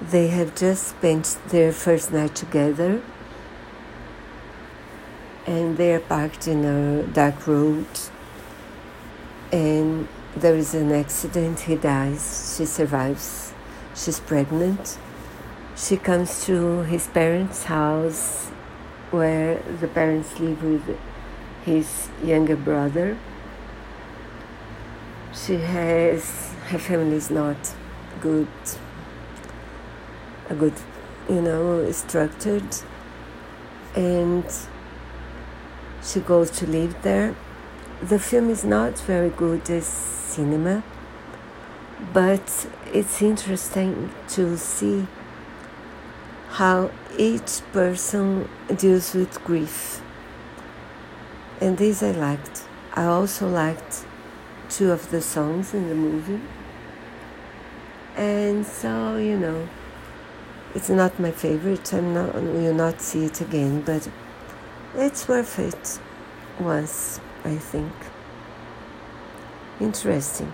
They have just spent their first night together. And they are parked in a dark road. And there is an accident. He dies. She survives. She's pregnant. She comes to his parents house where the parents live with his younger brother. She has her family is not good a good you know structured and she goes to live there. The film is not very good as cinema, but it's interesting to see how each person deals with grief. And this I liked. I also liked two of the songs in the movie. And so, you know, it's not my favorite. I'm not will not see it again, but it's worth it once, I think. Interesting.